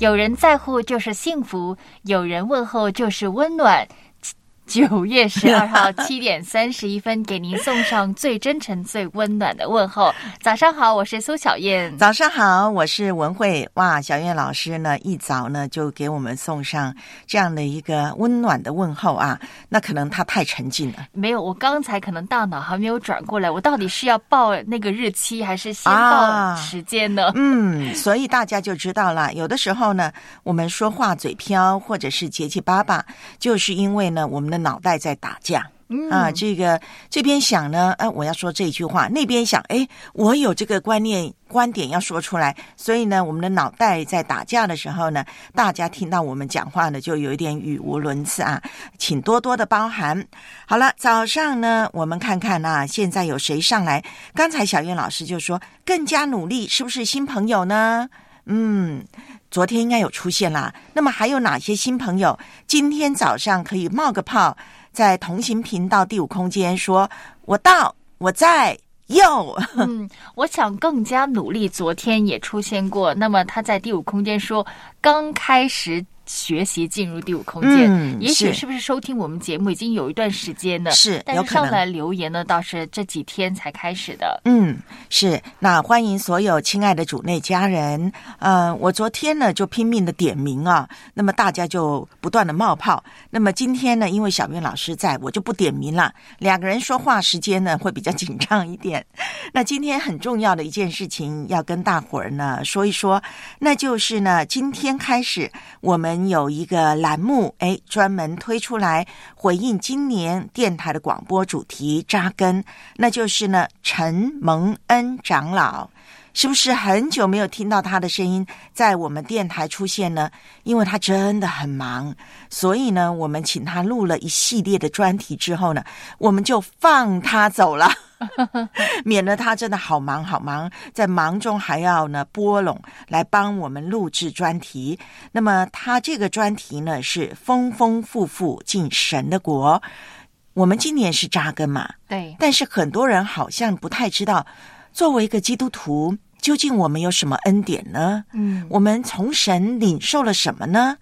有人在乎就是幸福，有人问候就是温暖。九月十二号 七点三十一分，给您送上最真诚、最温暖的问候。早上好，我是苏小燕。早上好，我是文慧。哇，小燕老师呢，一早呢就给我们送上这样的一个温暖的问候啊。那可能他太沉浸了，没有，我刚才可能大脑还没有转过来，我到底是要报那个日期，还是先啊报时间呢？嗯，所以大家就知道了。有的时候呢，我们说话嘴飘，或者是结结巴巴，就是因为呢，我们的脑袋在打架。啊，这个这边想呢，哎、我要说这句话；那边想，哎，我有这个观念、观点要说出来。所以呢，我们的脑袋在打架的时候呢，大家听到我们讲话呢，就有一点语无伦次啊，请多多的包涵。好了，早上呢，我们看看啊，现在有谁上来？刚才小燕老师就说更加努力，是不是新朋友呢？嗯，昨天应该有出现啦。那么还有哪些新朋友今天早上可以冒个泡，在同行频道第五空间说：“我到，我在。”哟，嗯，我想更加努力。昨天也出现过，那么他在第五空间说刚开始学习进入第五空间，嗯也许是是不是收听我们节目已经有一段时间了？是但是上来留言呢，倒是这几天才开始的。嗯，是。那欢迎所有亲爱的主内家人。呃，我昨天呢就拼命的点名啊，那么大家就不断的冒泡。那么今天呢，因为小 viên 老师在，我就不点名了。两个人说话时间呢会比较紧张一点。那今天很重要的一件事情要跟大伙儿呢说一说，那就是呢，今天开始我们有一个栏目，哎，专门推出来回应今年电台的广播主题扎根，那就是呢陈蒙恩长老。是不是很久没有听到他的声音在我们电台出现呢？因为他真的很忙，所以呢，我们请他录了一系列的专题之后呢，我们就放他走了。免得他真的好忙好忙，在忙中还要呢拨拢来帮我们录制专题。那么他这个专题呢是丰丰富富进神的国。我们今年是扎根嘛，对，但是很多人好像不太知道，作为一个基督徒，究竟我们有什么恩典呢？嗯，我们从神领受了什么呢？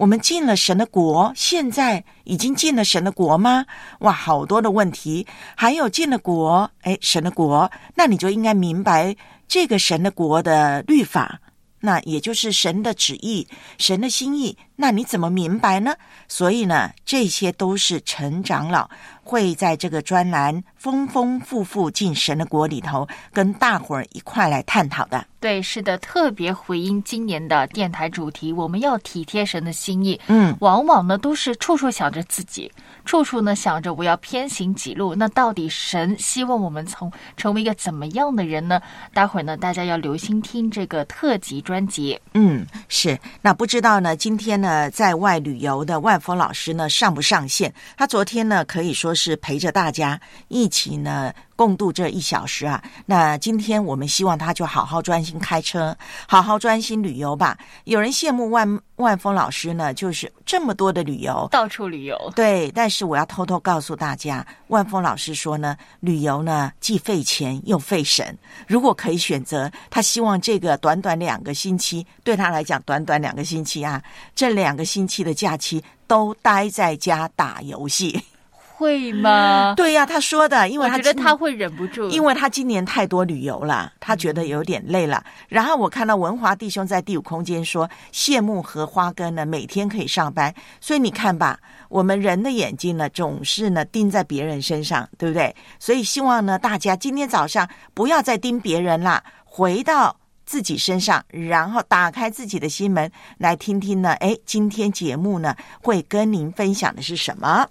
我们进了神的国，现在已经进了神的国吗？哇，好多的问题。还有进了国，哎，神的国，那你就应该明白这个神的国的律法，那也就是神的旨意、神的心意。那你怎么明白呢？所以呢，这些都是陈长老会在这个专栏丰丰富富进神的国里头，跟大伙儿一块来探讨的。对，是的，特别回应今年的电台主题，我们要体贴神的心意。嗯，往往呢都是处处想着自己，处处呢想着我要偏行己路。那到底神希望我们从成为一个怎么样的人呢？待会儿呢，大家要留心听这个特辑专辑。嗯，是。那不知道呢，今天呢，呃在外旅游的万峰老师呢上不上线？他昨天呢可以说是陪着大家一起呢共度这一小时啊。那今天我们希望他就好好专心开车，好好专心旅游吧。有人羡慕万万峰老师呢，就是这么多的旅游，到处旅游，对，但是我要偷偷告诉大家，万峰老师说呢，旅游呢既费钱又费神。如果可以选择，他希望这个短短两个星期，对他来讲短短两个星期啊，这两个星期的假期都待在家打游戏。会吗？对呀、他说的，因为他觉得他会忍不住，因为他今年太多旅游了，他觉得有点累了。然后我看到文华弟兄在第五空间说，羡慕荷花根呢每天可以上班，所以你看吧，我们人的眼睛呢总是呢盯在别人身上，对不对？所以希望呢大家今天早上不要再盯别人啦，回到。自己身上，然后打开自己的心门，来听听呢。哎，今天节目呢会跟您分享的是什么？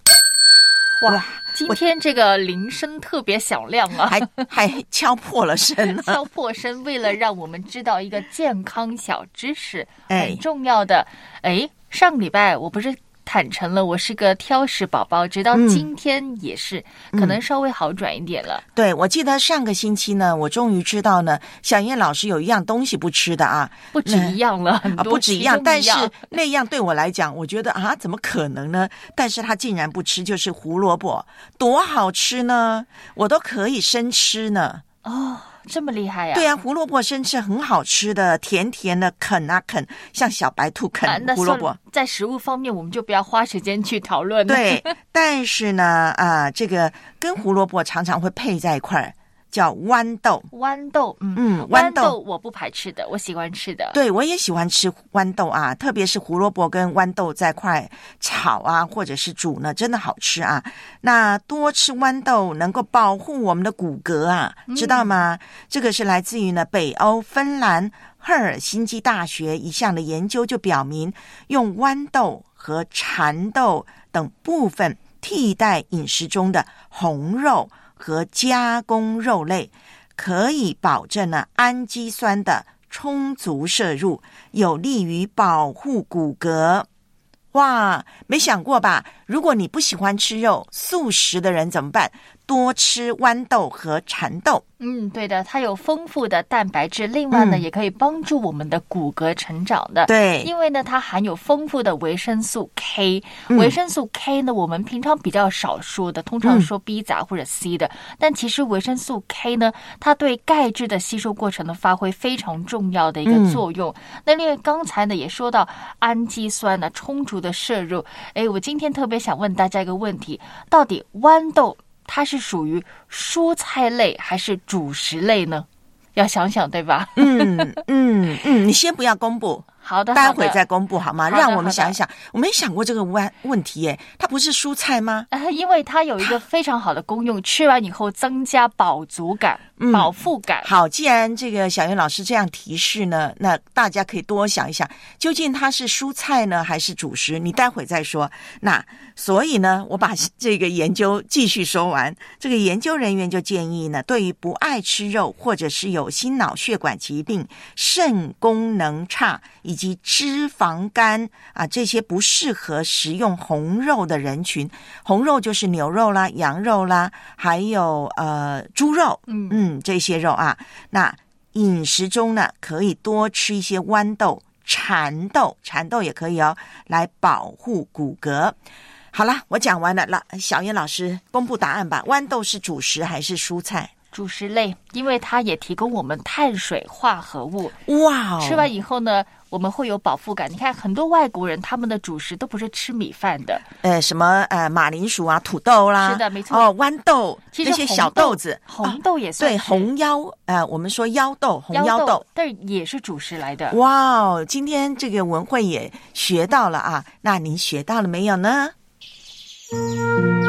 哇，今天这个铃声特别响亮啊，还 还敲破了声呢。敲破声，为了让我们知道一个健康小知识，哎很重要的。哎，上个礼拜我不是坦诚了，我是个挑食宝宝，直到嗯今天也是，可能稍微好转一点了。对，我记得上个星期呢，我终于知道呢，小燕老师有一样东西不吃的啊，不止一样了，不止一样，但是 那样对我来讲，我觉得啊，怎么可能呢？但是他竟然不吃，就是胡萝卜，多好吃呢！我都可以生吃呢。哦，这么厉害呀、对啊，胡萝卜生吃很好吃的，甜甜的，啃啊啃，像小白兔啃啊，胡萝卜在食物方面，我们就不要花时间去讨论了。对，但是呢，啊，这个跟胡萝卜常常会配在一块儿，叫豌豆。豌豆，嗯嗯豌豌豆我不排斥的，我喜欢吃的。对，我也喜欢吃豌豆啊，特别是胡萝卜跟豌豆在块炒啊，或者是煮呢，真的好吃啊。那多吃豌豆能够保护我们的骨骼啊，知道吗？这个是来自于呢北欧芬兰赫尔辛基大学一项的研究就表明，用豌豆和蚕豆等部分替代饮食中的红肉和加工肉类。可以保证呢氨基酸的充足摄入，有利于保护骨骼。哇，没想过吧？如果你不喜欢吃肉，素食的人怎么办？多吃豌豆和蚕豆。嗯，对的，它有丰富的蛋白质，另外呢，嗯也可以帮助我们的骨骼成长的。对因为呢，它含有丰富的维生素 K。嗯维生素 K 呢，我们平常比较少说的，通嗯常说 B 杂或者 C 的。但其实维生素 K 呢，它对钙质的吸收过程呢发挥非常重要的一个嗯作用。那另外刚才呢也说到氨基酸呢充足的摄入。哎，我今天特别想问大家一个问题：到底豌豆它是属于蔬菜类还是主食类呢？要想想，对吧？嗯嗯嗯，你先不要公布，好的，待会再公布好吗？好让我们想一想，我没想过这个问问题耶，它不是蔬菜吗？啊，因为它有一个非常好的功用，吃完以后增加饱足感、嗯饱腹感。好，既然这个小云老师这样提示呢，那大家可以多想一想，究竟它是蔬菜呢，还是主食？你待会再说。那所以呢，我把这个研究继续说完。这个研究人员就建议呢，对于不爱吃肉或者是有心脑血管疾病、肾功能差以及脂肪肝啊这些不适合食用红肉的人群，红肉就是牛肉啦、羊肉啦，还有呃猪肉，嗯嗯，这些肉啊，那饮食中呢，可以多吃一些豌豆、蚕豆，蚕豆也可以哦，来保护骨骼。好了，我讲完了，老小燕老师公布答案吧。豌豆是主食还是蔬菜？主食类，因为它也提供我们碳水化合物，哇哦！吃完以后呢，我们会有饱腹感。你看，很多外国人他们的主食都不是吃米饭的，呃什么呃马铃薯啊、土豆啦，是的没错哦，豌豆其实那些小豆子，红哦豆也算对红腰呃，我们说腰豆，红腰腰豆。但也是主食来的。哇哦，今天这个文慧也学到了啊，那您学到了没有呢？上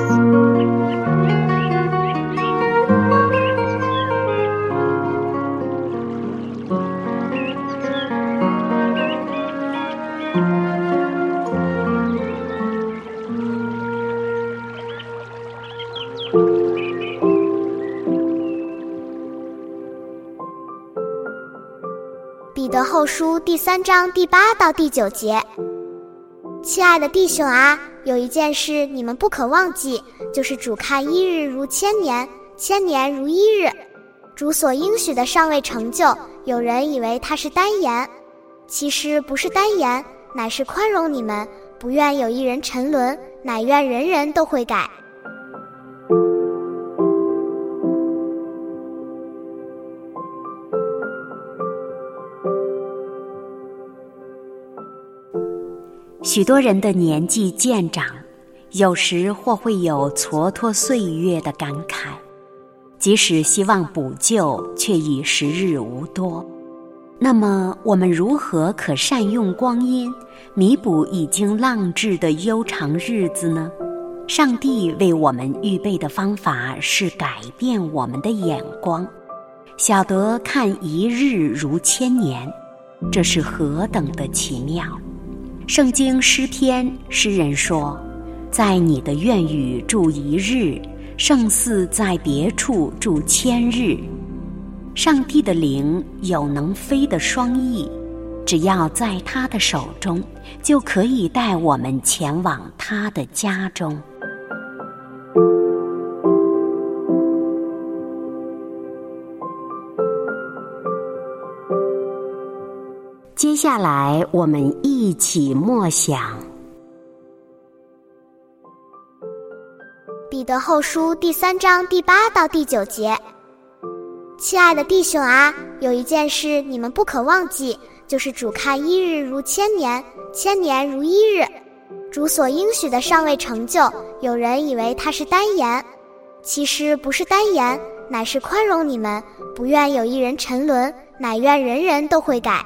后书第三章第八到第九节。亲爱的弟兄啊，有一件事你们不可忘记，就是主看一日如千年，千年如一日。主所应许的尚未成就，有人以为他是单言，其实不是单言，乃是宽容你们，不愿有一人沉沦，乃愿人人都会改。许多人的年纪渐长，有时或会有蹉跎岁月的感慨，即使希望补救，却已时日无多。那么，我们如何可善用光阴，弥补已经浪掷的悠长日子呢？上帝为我们预备的方法是改变我们的眼光，晓得看一日如千年，这是何等的奇妙！圣经诗篇诗人说：“在你的院宇住一日，胜似在别处住千日。”上帝的灵有能飞的双翼，只要在他的手中，就可以带我们前往他的家中。下来，我们一起默想《彼得后书》第三章第八到第九节。亲爱的弟兄啊，有一件事你们不可忘记，就是主看一日如千年，千年如一日。主所应许的尚未成就，有人以为他是单言，其实不是单言，乃是宽容你们，不愿有一人沉沦，乃愿人人都会改。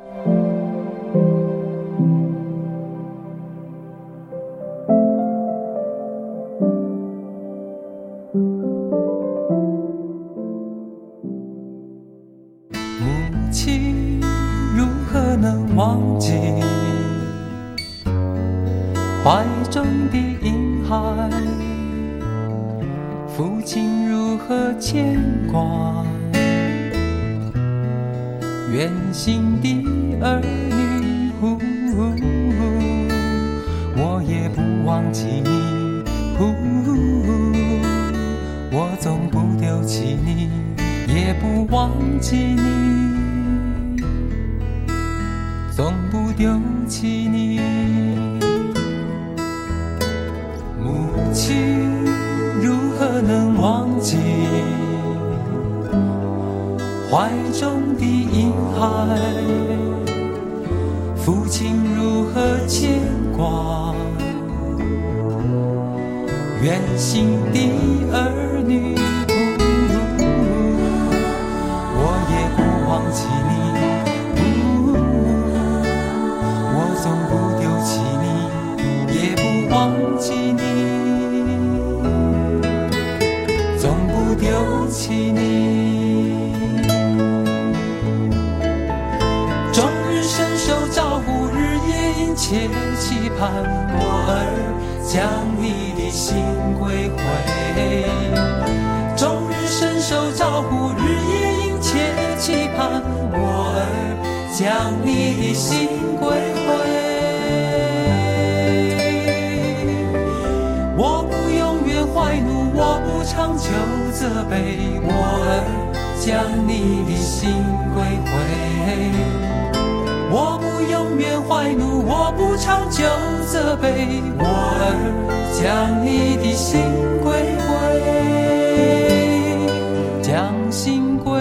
心的儿女？呼我也不忘记你，呼我总不丢弃你，也不忘记你，总不丢弃你。母亲如何能忘记怀中的婴孩？父亲如何牵挂远行的儿女？我也不忘记切期盼我儿将你的心归回。终日伸手招呼，日夜殷切期盼我儿将你的心归回。我不永远怀怒，我不长久责备我儿将你的心归回。我不永远怀怒，我不长久责备我儿将你的心归回，将心归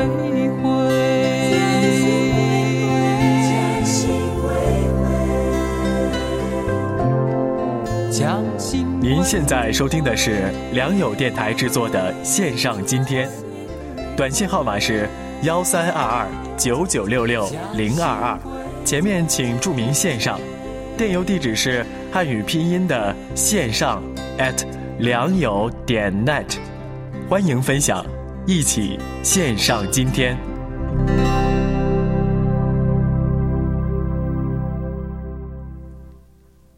回。将心归回，将心您现在收听的是良友电台制作的线上今天，短信号码是幺三二二九九六六零二二，前面请注明线上。电邮地址是汉语拼音的线上 at 良友点 net，欢迎分享，一起线上今天。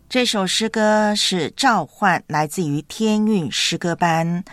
这首诗歌是召唤，来自于天韵诗歌班。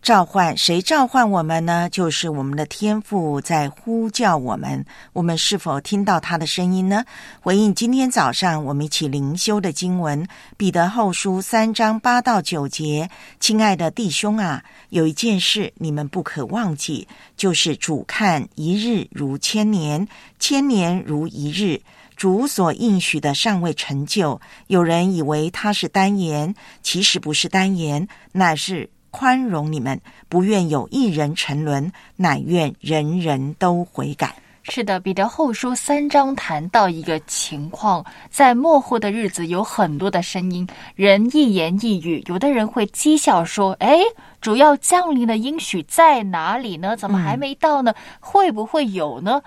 召唤谁召唤我们呢？就是我们的天父在呼叫我们。我们是否听到他的声音呢？回应今天早上我们一起灵修的经文《彼得后书》三章八到九节。亲爱的弟兄啊，有一件事你们不可忘记，就是主看一日如千年，千年如一日。主所应许的尚未成就，有人以为他是单言，其实不是单言，乃是宽容你们，不愿有一人沉沦，乃愿人人都悔改。是的，彼得后书三章谈到一个情况，在末后的日子，有很多的声音，人一言一语，有的人会讥笑说：“哎，主要降临的应许在哪里呢？怎么还没到呢？会不会有呢？”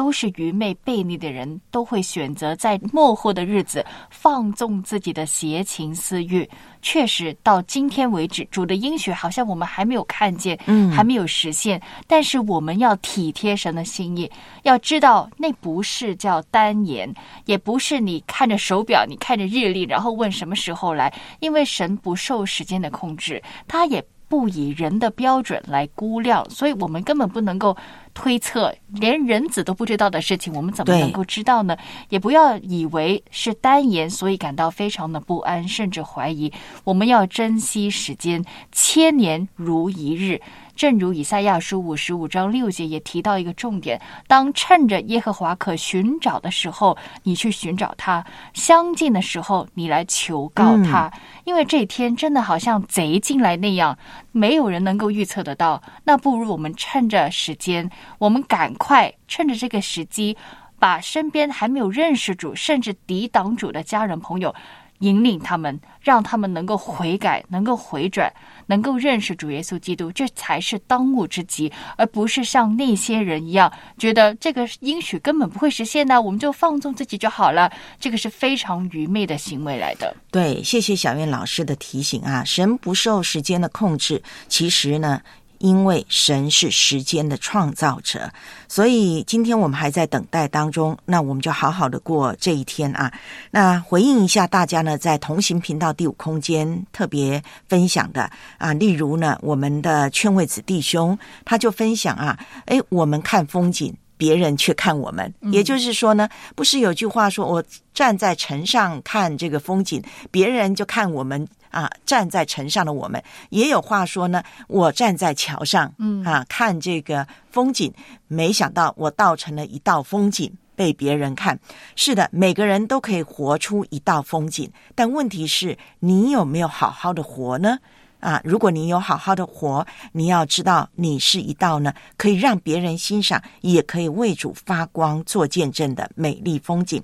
都是愚昧悖逆的人，都会选择在末后的日子放纵自己的邪情私欲。确实，到今天为止，主的应许好像我们还没有看见，嗯还没有实现。但是我们要体贴神的心意，要知道那不是叫单言，也不是你看着手表，你看着日历，然后问什么时候来。因为神不受时间的控制，他也不以人的标准来估量，所以我们根本不能够推测，连人子都不知道的事情，我们怎么能够知道呢？也不要以为是单言，所以感到非常的不安，甚至怀疑。我们要珍惜时间，千年如一日。正如以赛亚书五十五章六节也提到一个重点：当趁着耶和华可寻找的时候，你去寻找他；相近的时候，你来求告他。因为这天真的好像贼进来那样，没有人能够预测得到。那不如我们趁着时间，我们赶快趁着这个时机，把身边还没有认识主，甚至抵挡主的家人朋友。引领他们，让他们能够悔改，能够回转，能够认识主耶稣基督，这才是当务之急，而不是像那些人一样，觉得这个应许根本不会实现呢，我们就放纵自己就好了。这个是非常愚昧的行为来的。对，谢谢小燕老师的提醒啊！神不受时间的控制，其实呢，因为神是时间的创造者，所以今天我们还在等待当中，那我们就好好的过这一天啊。那回应一下大家呢，在同行频道第五空间特别分享的啊，例如呢，我们的劝慰子弟兄他就分享啊，诶，我们看风景。别人却看我们，也就是说呢，不是有句话说，我站在城上看这个风景，别人就看我们啊，站在城上的我们。也有话说呢，我站在桥上，嗯啊，看这个风景，没想到我倒成了一道风景。被别人看，是的，每个人都可以活出一道风景，但问题是你有没有好好的活呢？啊，如果你有好好的活，你要知道你是一道呢，可以让别人欣赏，也可以为主发光、做见证的美丽风景。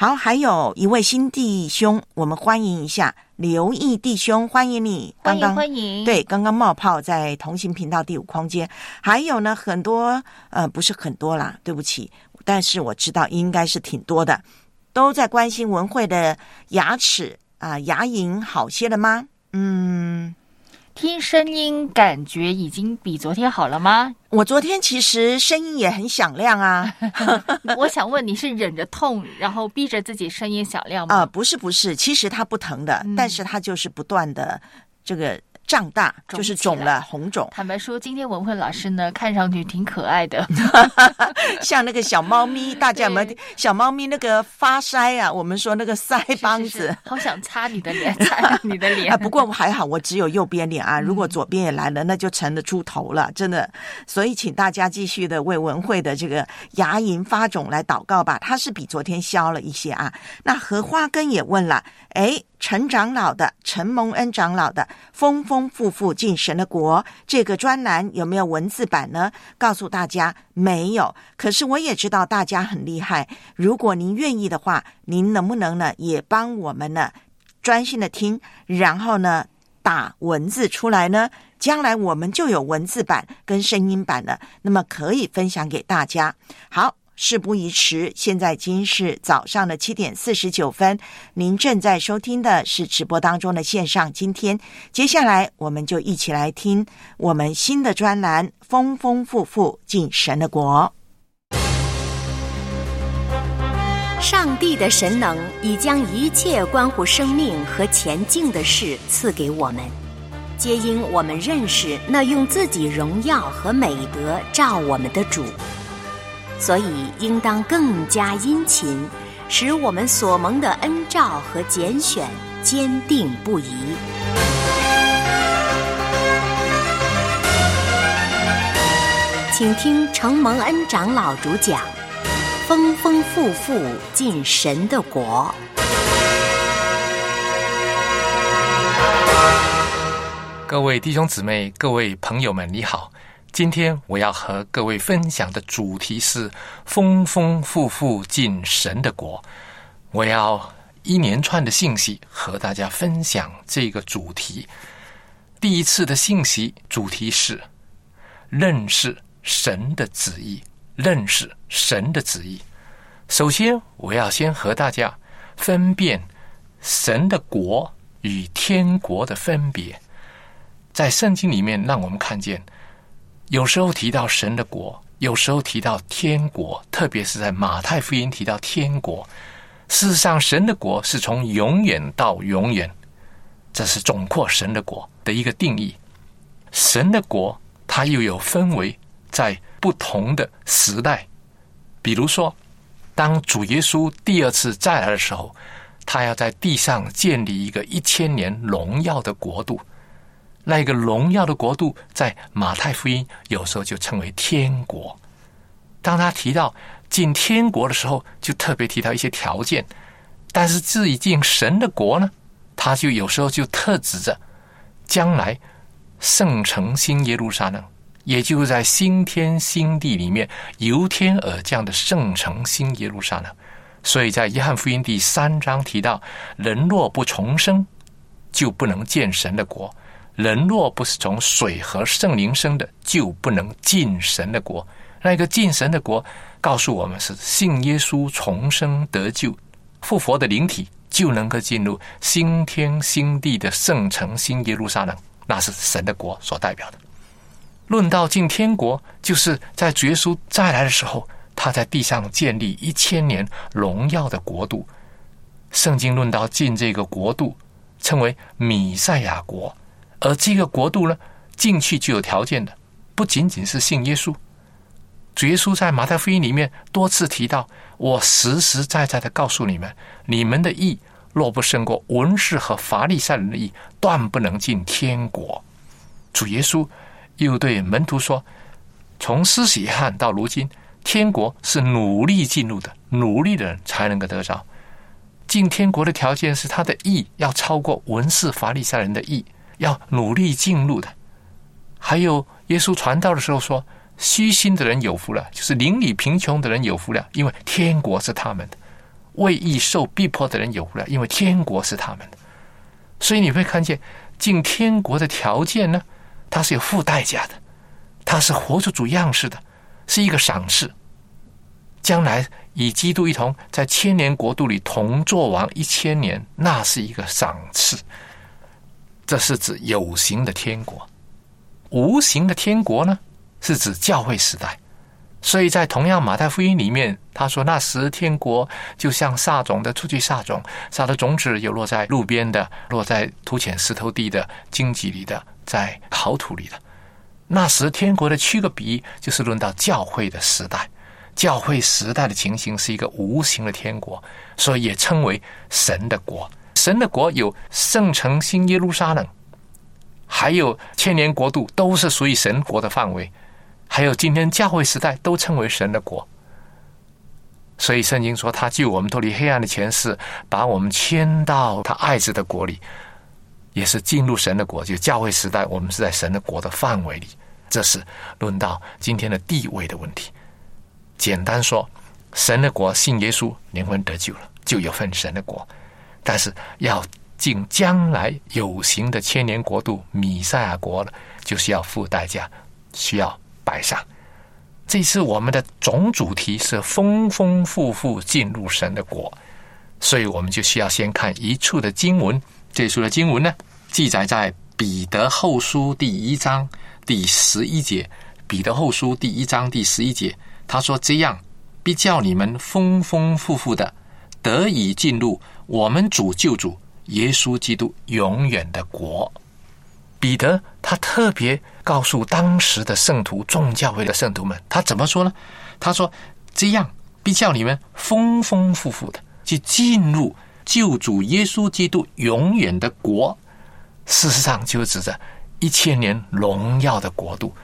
好，还有一位新弟兄，我们欢迎一下刘毅弟兄，欢迎你。欢迎刚刚欢迎，对，刚刚冒泡在同行频道第五空间，还有呢，很多呃，不是很多啦，对不起，但是我知道应该是挺多的，都在关心文慧的牙齿啊、牙龈好些了吗？嗯，听声音感觉已经比昨天好了吗？我昨天其实声音也很响亮啊，我想问你是忍着痛，然后逼着自己声音响亮吗啊、呃？不是不是，其实它不疼的，嗯但是它就是不断的这个胀大，就是肿了，红肿，坦白说，今天文慧老师呢，看上去挺可爱的。像那个小猫咪，大家有没有？小猫咪那个发腮啊，我们说那个腮帮子。是是是好想擦你的脸，擦你的脸。啊，不过我还好，我只有右边脸嗯啊。如果左边也来了，那就成了猪头了，真的。所以，请大家继续的为文慧的这个牙龈发肿来祷告吧。它是比昨天消了一些啊。那荷花根也问了，哎，陈长老的陈蒙恩长老的丰丰富富进神的国这个专栏有没有文字版呢？告诉大家没有。可是我也知道大家很厉害，如果您愿意的话，您能不能呢也帮我们呢专心的听，然后呢打文字出来呢？将来我们就有文字版跟声音版了，那么可以分享给大家。好，事不宜迟，现在已经是早上的七点四十九分。您正在收听的是直播当中的线上。今天接下来，我们就一起来听我们新的专栏《丰丰富富进神的国》。上帝的神能已将一切关乎生命和前进的事赐给我们，皆因我们认识那用自己荣耀和美德照我们的主，所以应当更加殷勤，使我们所蒙的恩照和拣选坚定不移。请听承蒙恩长老主讲。丰丰富富进神的国。各位弟兄姊妹、各位朋友们，你好！今天我要和各位分享的主题是“丰丰富富进神的国”。我要一连串的信息和大家分享这个主题。第一次的信息主题是认识神的旨意。认识神的旨意。首先，我要先和大家分辨神的国与天国的分别。在圣经里面，让我们看见，有时候提到神的国，有时候提到天国，特别是在马太福音提到天国。事实上，神的国是从永远到永远，这是总括神的国的一个定义。神的国，它又有分为在。不同的时代，比如说，当主耶稣第二次再来的时候，他要在地上建立一个一千年荣耀的国度。那个荣耀的国度，在马太福音有时候就称为天国。当他提到进天国的时候，就特别提到一些条件。但是至于进神的国呢，他就有时候就特指着将来圣城新耶路撒冷。也就是在新天新地里面由天而降的圣城新耶路撒冷，所以在约翰福音第三章提到：人若不重生，就不能见神的国；人若不是从水和圣灵生的，就不能进神的国。那个进神的国，告诉我们是信耶稣重生得救、复活的灵体，就能够进入新天新地的圣城新耶路撒冷，那是神的国所代表的。论到进天国，就是在耶稣再来的时候，他在地上建立一千年荣耀的国度。圣经论到进这个国度，称为米赛亚国。而这个国度呢，进去就有条件的，不仅仅是信耶稣。主耶稣在马太福音里面多次提到：“我实实在在的告诉你们，你们的义若不胜过文士和法利赛人的义，断不能进天国。”主耶稣。又对门徒说：“从施洗汉到如今，天国是努力进入的，努力的人才能够得着进天国的条件是他的义要超过文士法利赛人的义，要努力进入的。还有耶稣传道的时候说：‘虚心的人有福了，就是邻里贫穷的人有福了，因为天国是他们的；为义受逼迫的人有福了，因为天国是他们的。’所以你会看见进天国的条件呢？”它是有付代价的，它是活出主样式的，是一个赏赐。将来与基督一同在千年国度里同作王一千年，那是一个赏赐。这是指有形的天国，无形的天国呢，是指教会时代。所以在同样马太福音里面，他说那时天国就像撒种的出去撒种，撒的种子有落在路边的，落在土浅石头地的荆棘里的。在好土里的那时，天国的七个比，就是论到教会的时代。教会时代的情形是一个无形的天国，所以也称为神的国。神的国有圣城新耶路撒冷，还有千年国度，都是属于神国的范围。还有今天教会时代，都称为神的国。所以圣经说，他救我们脱离黑暗的前世，把我们迁到他爱子的国里。也是进入神的国，就教会时代，我们是在神的国的范围里。这是论到今天的地位的问题。简单说，神的国信耶稣，灵魂得救了，就有份神的国。但是要进将来有形的千年国度——米赛亚国了，就是要付代价，需要摆上。这次我们的总主题是丰丰富富进入神的国，所以我们就需要先看一处的经文。这处的经文呢，记载在彼得后书第一章第十一节。彼得后书第一章第十一节，他说：“这样必叫你们丰丰富富的得以进入我们主救主耶稣基督永远的国。”彼得他特别告诉当时的圣徒、众教会的圣徒们，他怎么说呢？他说：“这样必叫你们丰丰富富的去进入救主耶稣基督永远的国。”事实上，就指着一千年荣耀的国度。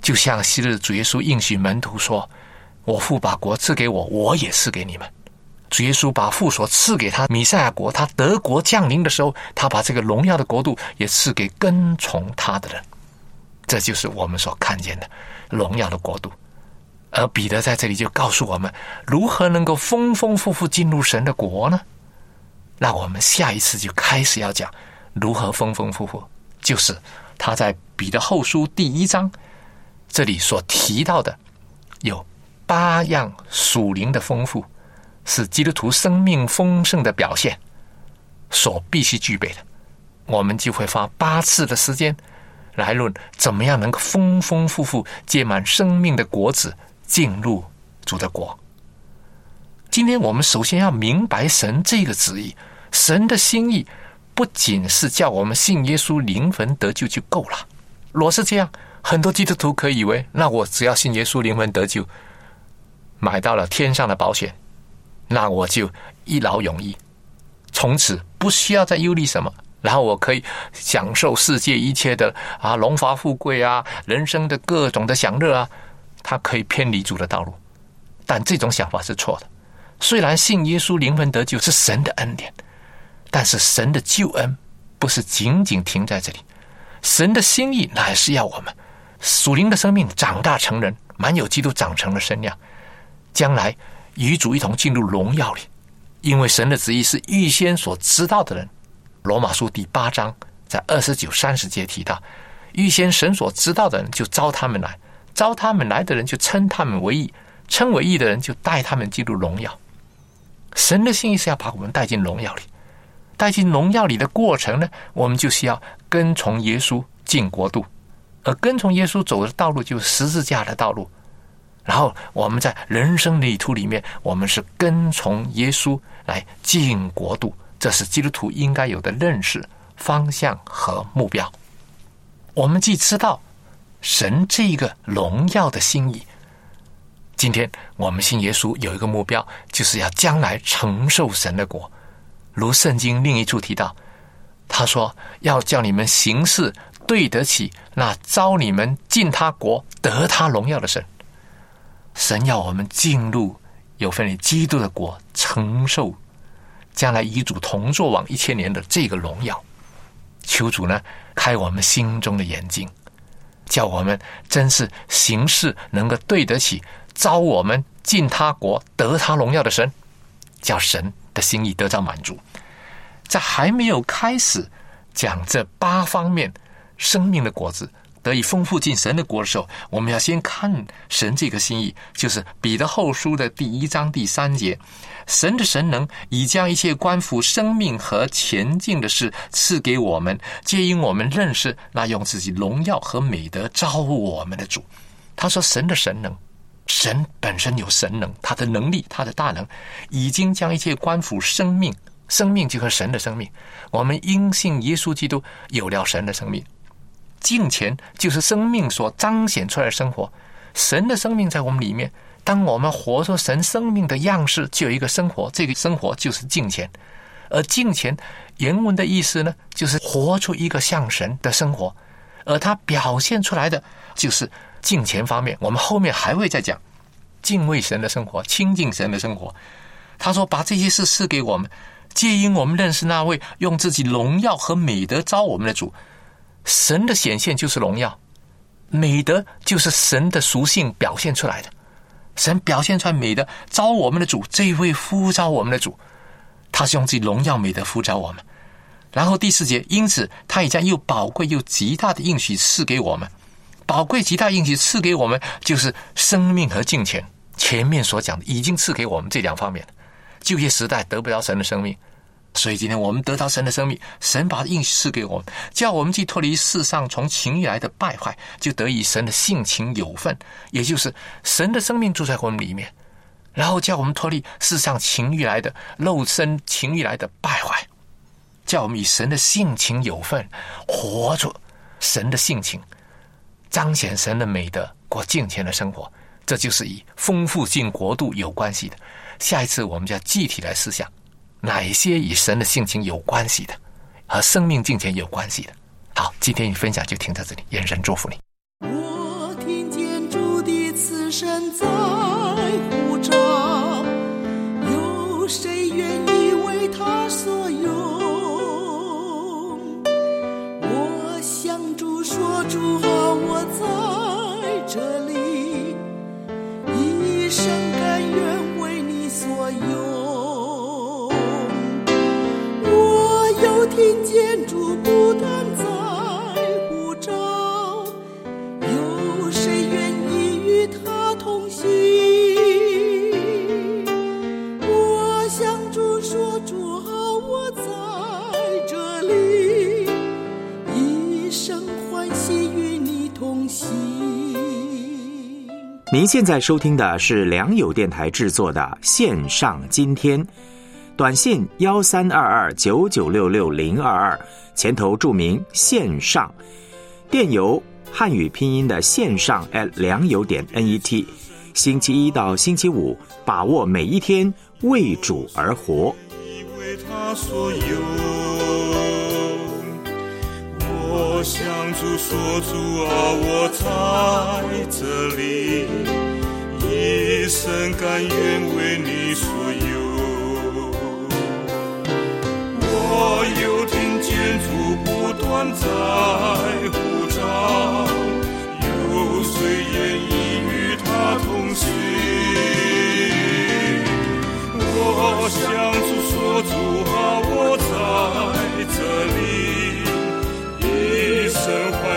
就像昔日主耶稣应许门徒说：“我父把国赐给我，我也赐给你们。”主耶稣把父所赐给他弥赛亚国，他德国降临的时候，他把这个荣耀的国度也赐给跟从他的人。这就是我们所看见的荣耀的国度。而彼得在这里就告诉我们，如何能够丰丰富富进入神的国呢？那我们下一次就开始要讲如何丰丰富富，就是他在彼得后书第一章。这里所提到的有八样属灵的丰富，是基督徒生命丰盛的表现所必须具备的。我们就会花八次的时间来论怎么样能够丰丰富富结满生命的果子，进入主的国。今天我们首先要明白神这个旨意，神的心意不仅是叫我们信耶稣灵魂得救就够了。若是这样，很多基督徒可以以为，那我只要信耶稣，灵魂得救，买到了天上的保险，那我就一劳永逸，从此不需要再忧虑什么，然后我可以享受世界一切的啊荣华富贵啊，人生的各种的享乐啊，他可以偏离主的道路。但这种想法是错的。虽然信耶稣，灵魂得救是神的恩典，但是神的救恩不是仅仅停在这里，神的心意乃是要我们。属灵的生命长大成人，满有基督长成的身量，将来与主一同进入荣耀里。因为神的旨意是预先所知道的人。罗马书第八章在二十九、三十节提到，预先神所知道的人就招他们来，招他们来的人就称他们为义，称为义的人就带他们进入荣耀。神的心意是要把我们带进荣耀里，带进荣耀里的过程呢，我们就需要跟从耶稣进国度。而跟从耶稣走的道路就是十字架的道路，然后我们在人生旅途里面，我们是跟从耶稣来进国度，这是基督徒应该有的认识、方向和目标。我们既知道神这一个荣耀的心意，今天我们信耶稣有一个目标，就是要将来承受神的国。如圣经另一处提到，他说要叫你们行事。对得起那招你们进他国得他荣耀的神，神要我们进入有份于基督的国，承受将来与主同坐往一千年的这个荣耀。求主呢开我们心中的眼睛，叫我们真是行事能够对得起招我们进他国得他荣耀的神，叫神的心意得到满足。在还没有开始讲这八方面。生命的果子得以丰富进神的国的时候，我们要先看神这个心意，就是彼得后书的第一章第三节：神的神能已将一切关乎生命和前进的事赐给我们，皆因我们认识那用自己荣耀和美德招呼我们的主。他说：“神的神能，神本身有神能，他的能力，他的大能，已经将一切关乎生命，生命就和神的生命。我们因信耶稣基督有了神的生命。”敬虔就是生命所彰显出来的生活，神的生命在我们里面。当我们活出神生命的样式，就有一个生活，这个生活就是敬虔。而敬虔原文的意思呢，就是活出一个像神的生活。而它表现出来的就是敬虔方面。我们后面还会再讲敬畏神的生活、亲近神的生活。他说：“把这些事赐给我们，皆因我们认识那位用自己荣耀和美德招我们的主。”神的显现就是荣耀，美德就是神的属性表现出来的。神表现出来美德，招我们的主，这一位呼召我们的主，他是用自己荣耀美德呼召我们。然后第四节，因此他已将又宝贵又极大的应许赐给我们，宝贵极大应许赐给我们，就是生命和金钱。前面所讲的已经赐给我们这两方面了。就业时代得不到神的生命，所以今天我们得到神的生命，神把应赐给我们，叫我们既脱离世上从情欲来的败坏，就得以神的性情有份，也就是神的生命住在我们里面，然后叫我们脱离世上情欲来的肉身情欲来的败坏，叫我们以神的性情有份，活出神的性情，彰显神的美德，过敬虔的生活。这就是与丰富进国度有关系的。下一次我们就要具体来思想，哪一些与神的性情有关系的，和生命境界有关系的。好，今天你分享就停在这里，眼神祝福你。您现在收听的是良友电台制作的线上今天，短信幺三二二九九六六零二二，前头注明线上，电邮汉语拼音的线上 at 良友点 net，星期一到星期五，把握每一天，为主而活。因为他所有。我向主说：“主啊，我在这里，一生甘愿为你所有。”我又听见主不断在呼召，有谁愿意与他同行？我向：“主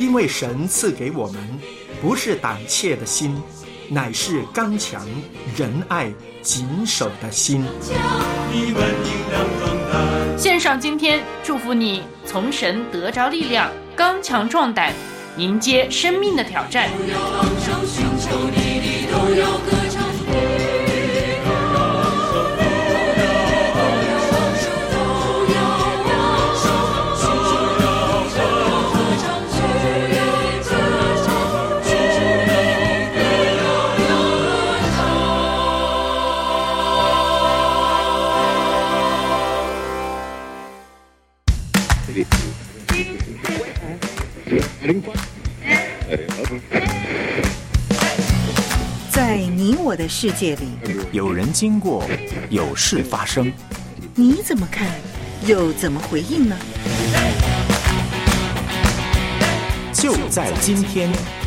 因为神赐给我们不是胆怯的心，乃是刚强、仁爱、谨守的心。献上今天，祝福你从神得着力量，刚强壮胆，迎接生命的挑战。都要在你我的世界里，有人经过，有事发生，你怎么看，又怎么回应呢？就在今天。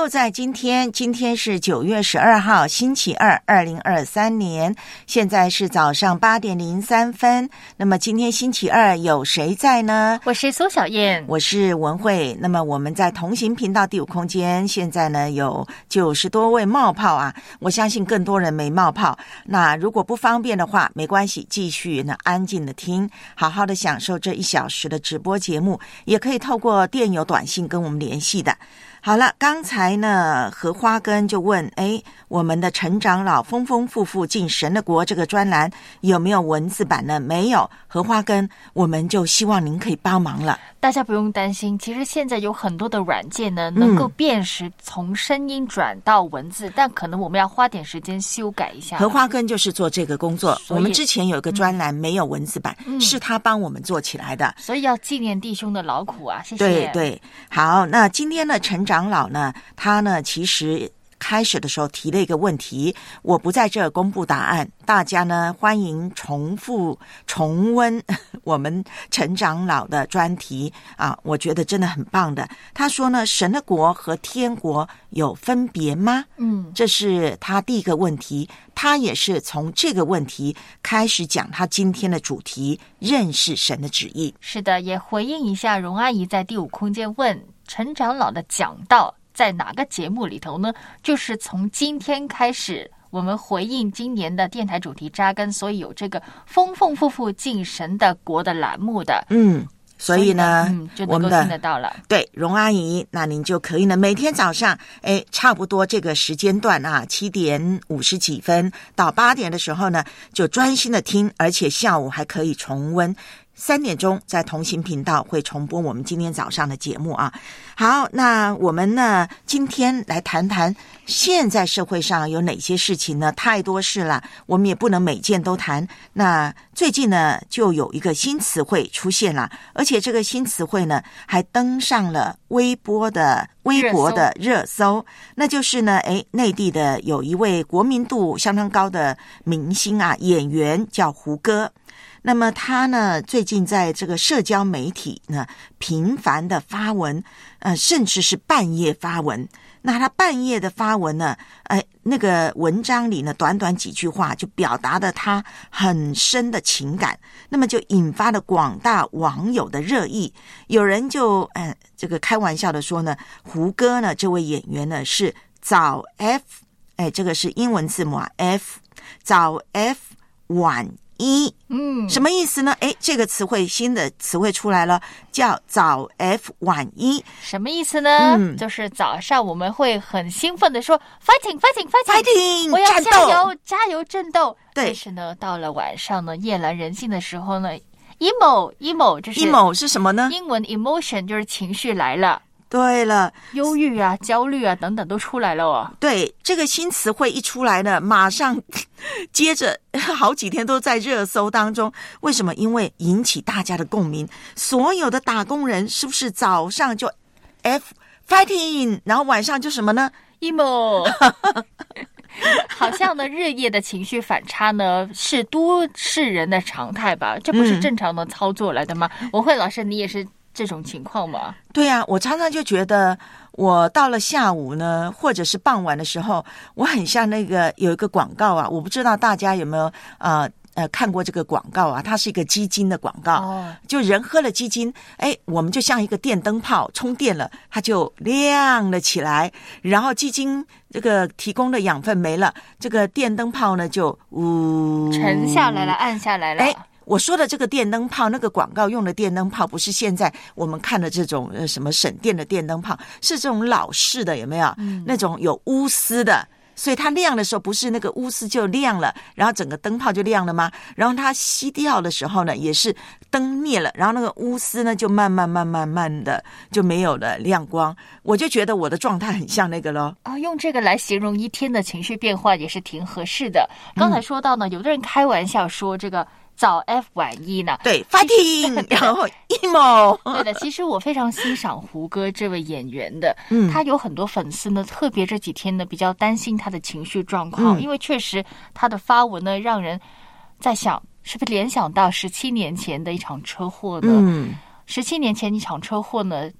就在今天，今天是九月十二号，星期二，二零二三年，现在是早上八点零三分。那么今天星期二有谁在呢？我是苏小燕，我是文慧。那么我们在同行频道第五空间，现在呢有九十多位冒泡啊，我相信更多人没冒泡。那如果不方便的话，没关系，继续呢安静的听，好好的享受这一小时的直播节目，也可以透过电邮、短信跟我们联系的。好了，刚才呢，荷花根就问：哎，我们的陈长老丰丰富富进神的国这个专栏有没有文字版呢？没有。荷花根，我们就希望您可以帮忙了。大家不用担心，其实现在有很多的软件呢，能够辨识从声音转到文字，但可能我们要花点时间修改一下。荷花根就是做这个工作。我们之前有一个专栏没有文字版，嗯是他帮我们做起来的。所以要纪念弟兄的劳苦啊！谢谢。对对，好，那今天呢，陈长老呢，他呢其实。开始的时候提了一个问题，我不在这儿公布答案，大家呢欢迎重复重温我们陈长老的专题啊，我觉得真的很棒的。他说呢，神的国和天国有分别吗？嗯，这是他第一个问题，他也是从这个问题开始讲他今天的主题——认识神的旨意。是的，也回应一下荣阿姨在第五空间问陈长老的讲道在哪个节目里头呢？就是从今天开始，我们回应今年的电台主题扎根，所以有这个丰丰富富进神的国的栏目的。嗯，所以呢，嗯，就我们的能够听得到了。对，荣阿姨，那您就可以呢，每天早上，哎，差不多这个时间段啊，七点五十几分到八点的时候呢，就专心的听，而且下午还可以重温。三点钟在同行频道会重播我们今天早上的节目啊。好，那我们呢今天来谈谈现在社会上有哪些事情呢？太多事了，我们也不能每件都谈。那最近呢就有一个新词汇出现了，而且这个新词汇呢还登上了微博的微博的热搜，那就是呢，哎，内地的有一位国民度相当高的明星啊，演员叫胡歌。那么他呢，最近在这个社交媒体呢频繁的发文，呃，甚至是半夜发文。那他半夜的发文呢，哎，那个文章里呢，短短几句话就表达了他很深的情感，那么就引发了广大网友的热议。有人就呃，这个开玩笑的说呢，胡歌呢，这位演员呢是早 F，哎，这个是英文字母啊，F 早 F 晚一，嗯，什么意思呢？哎，这个词汇新的词汇出来了，叫早 F 晚一，什么意思呢？嗯就是早上我们会很兴奋的说 fighting fighting fighting Fighting，我要加油加油战斗。对但是呢，到了晚上呢，夜阑人静的时候呢，emo emo 就是 emo 是什么呢？英文 emotion 就是情绪来了，对了，忧郁啊、焦虑啊等等都出来了哦。对，这个新词汇一出来呢，马上 接着 好几天都在热搜当中。为什么？因为引起大家的共鸣。所有的打工人是不是早上就 F fighting，然后晚上就什么呢？emo，好像呢，日夜的情绪反差呢是都市人的常态吧？这不是嗯正常的操作来的吗？文慧老师，你也是这种情况吗？对呀、我常常就觉得，我到了下午呢，或者是傍晚的时候，我很像那个有一个广告啊，我不知道大家有没有呃呃看过这个广告啊？它是一个基金的广告，哦就人喝了基金，哎，我们就像一个电灯泡充电了，它就亮了起来，然后基金这个提供的养分没了，这个电灯泡呢就呜沉下来了，暗下来了。哎，我说的这个电灯泡，那个广告用的电灯泡，不是现在我们看的这种呃什么省电的电灯泡，是这种老式的，有没有？嗯那种有钨丝的。所以它亮的时候，不是那个钨丝就亮了，然后整个灯泡就亮了吗？然后它熄掉的时候呢，也是灯灭了，然后那个钨丝呢就慢慢慢慢慢的就没有了亮光。我就觉得我的状态很像那个咯。啊、用这个来形容一天的情绪变化也是挺合适的。刚才说到呢，有的人开玩笑说这个早 F 晚 e 呢，对，fighting，然后 emo，对的，其实我非常欣赏胡歌这位演员的，嗯。他有很多粉丝呢，特别这几天呢比较担心他的情绪状况，嗯。因为确实他的发文呢让人在想，是不是联想到十七年前的一场车祸呢？嗯，十七年前一场车祸呢，